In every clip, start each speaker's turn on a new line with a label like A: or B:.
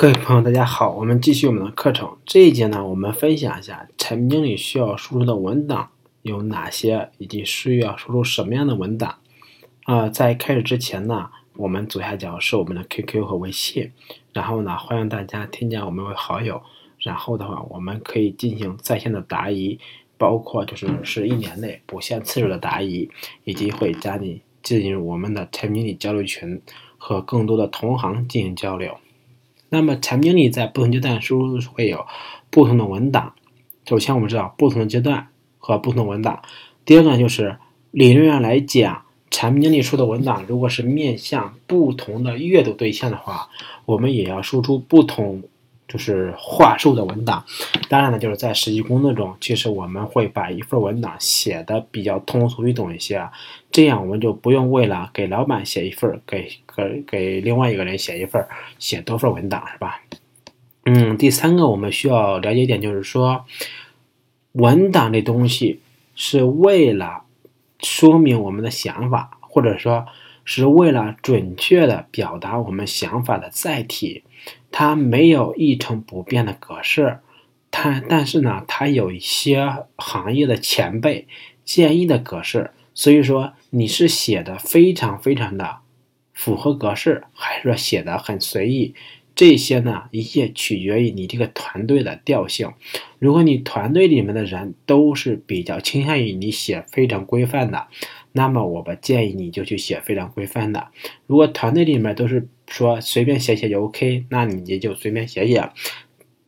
A: 各位朋友，大家好，我们继续我们的课程。这一节呢，我们分享一下产品经理需要输入的文档有哪些，以及需要输入什么样的文档。啊，在开始之前呢，我们左下角是我们的 QQ 和微信，然后呢，欢迎大家添加我们为好友。然后的话，我们可以进行在线的答疑，包括就是是一年内不限次数的答疑，以及会加你进入我们的产品经理交流群，和更多的同行进行交流。那么，产品经理在不同阶段输入会有不同的文档。首先，我们知道不同的阶段和不同的文档。第二个，就是理论上来讲，产品经理出的文档如果是面向不同的阅读对象的话，我们也要输出不同。就是话术的文档，当然呢，就是在实际工作中，其实我们会把一份文档写的比较通俗易懂一些，这样我们就不用为了给老板写一份，给给给另外一个人写一份，写多份文档是吧？嗯，第三个我们需要了解一点，就是说，文档这东西是为了说明我们的想法，或者说是为了准确的表达我们想法的载体。它没有一成不变的格式，它但是呢，它有一些行业的前辈建议的格式，所以说你是写的非常非常的符合格式，还是说写的很随意？这些呢，一切取决于你这个团队的调性。如果你团队里面的人都是比较倾向于你写非常规范的，那么我们建议你就去写非常规范的。如果团队里面都是说随便写写就 OK，那你也就随便写写。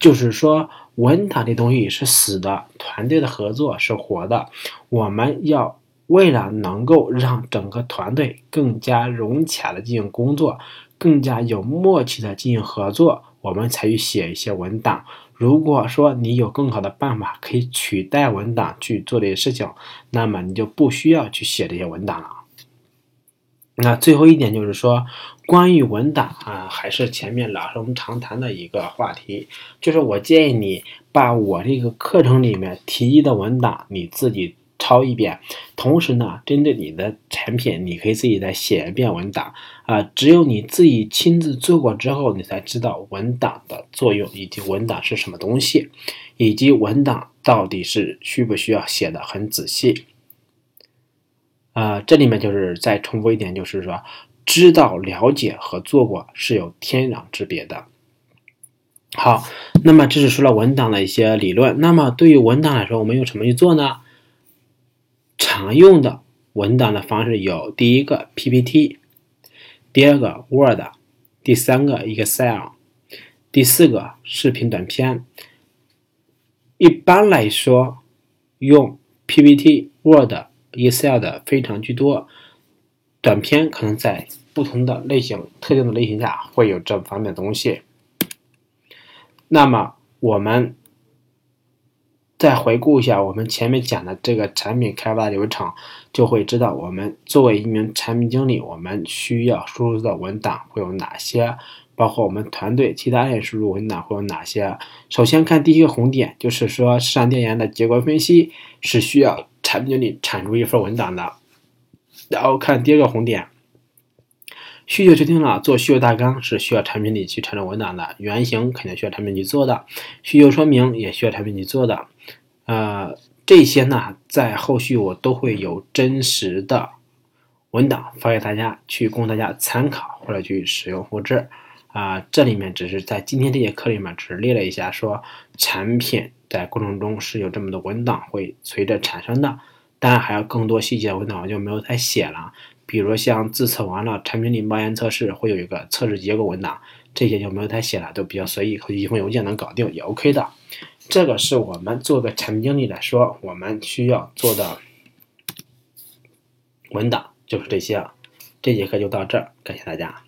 A: 就是说，文档这东西是死的，团队的合作是活的。我们要为了能够让整个团队更加融洽的进行工作。更加有默契的进行合作，我们才去写一些文档。如果说你有更好的办法可以取代文档去做这些事情，那么你就不需要去写这些文档了。那最后一点就是说，关于文档啊，还是前面老生常谈的一个话题，就是我建议你把我这个课程里面提议的文档你自己。抄一遍，同时呢，针对你的产品，你可以自己再写一遍文档啊。只有你自己亲自做过之后，你才知道文档的作用，以及文档是什么东西，以及文档到底是需不需要写的很仔细。啊，这里面就是再重复一点，就是说，知道、了解和做过是有天壤之别的。好，那么这是说了文档的一些理论。那么对于文档来说，我们用什么去做呢？常用的文档的方式有：第一个 PPT，第二个 Word，第三个 Excel，第四个视频短片。一般来说，用 PPT、Word、Excel 的非常居多。短片可能在不同的类型、特定的类型下会有这方面的东西。那么我们。再回顾一下我们前面讲的这个产品开发流程，就会知道我们作为一名产品经理，我们需要输入的文档会有哪些，包括我们团队其他人输入文档会有哪些。首先看第一个红点，就是说市场调研的结果分析是需要产品经理产出一份文档的。然后看第二个红点，需求确定了，做需求大纲是需要产品里去产生文档的，原型肯定需要产品去做的，需求说明也需要产品去做的。呃，这些呢，在后续我都会有真实的文档发给大家，去供大家参考或者去使用复制。啊，这里面只是在今天这节课里面只列了一下，说产品在过程中是有这么多文档会随着产生的，当然还有更多细节的文档我就没有再写了。比如像自测完了产品里冒烟测试会有一个测试结果文档，这些就没有太写了，都比较随意，一封邮件能搞定也 OK 的。这个是我们做个产品经理来说，我们需要做的文档就是这些。这节课就到这儿，感谢大家。